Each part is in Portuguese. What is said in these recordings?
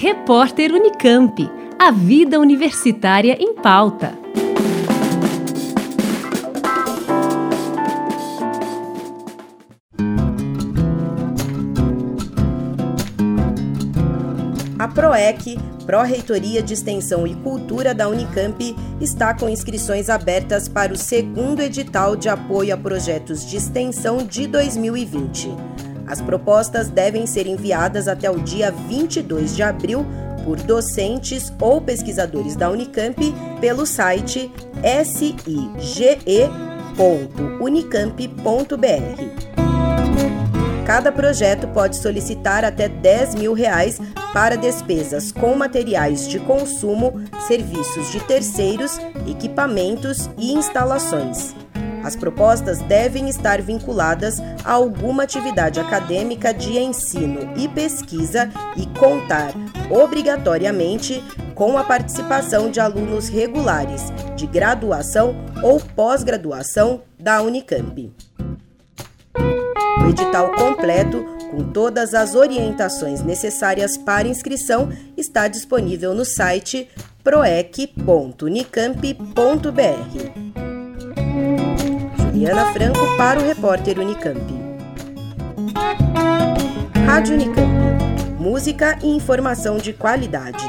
Repórter Unicamp. A vida universitária em pauta. A PROEC, Pró-Reitoria de Extensão e Cultura da Unicamp, está com inscrições abertas para o segundo edital de apoio a projetos de extensão de 2020. As propostas devem ser enviadas até o dia 22 de abril por docentes ou pesquisadores da Unicamp pelo site sige.unicamp.br. Cada projeto pode solicitar até 10 mil reais para despesas com materiais de consumo, serviços de terceiros, equipamentos e instalações. As propostas devem estar vinculadas a alguma atividade acadêmica de ensino e pesquisa e contar, obrigatoriamente, com a participação de alunos regulares de graduação ou pós-graduação da Unicamp. O edital completo, com todas as orientações necessárias para inscrição, está disponível no site proec.unicamp.br. Juliana Franco para o repórter Unicamp. Rádio Unicamp. Música e informação de qualidade.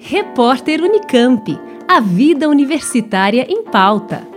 Repórter Unicamp. A vida universitária em pauta.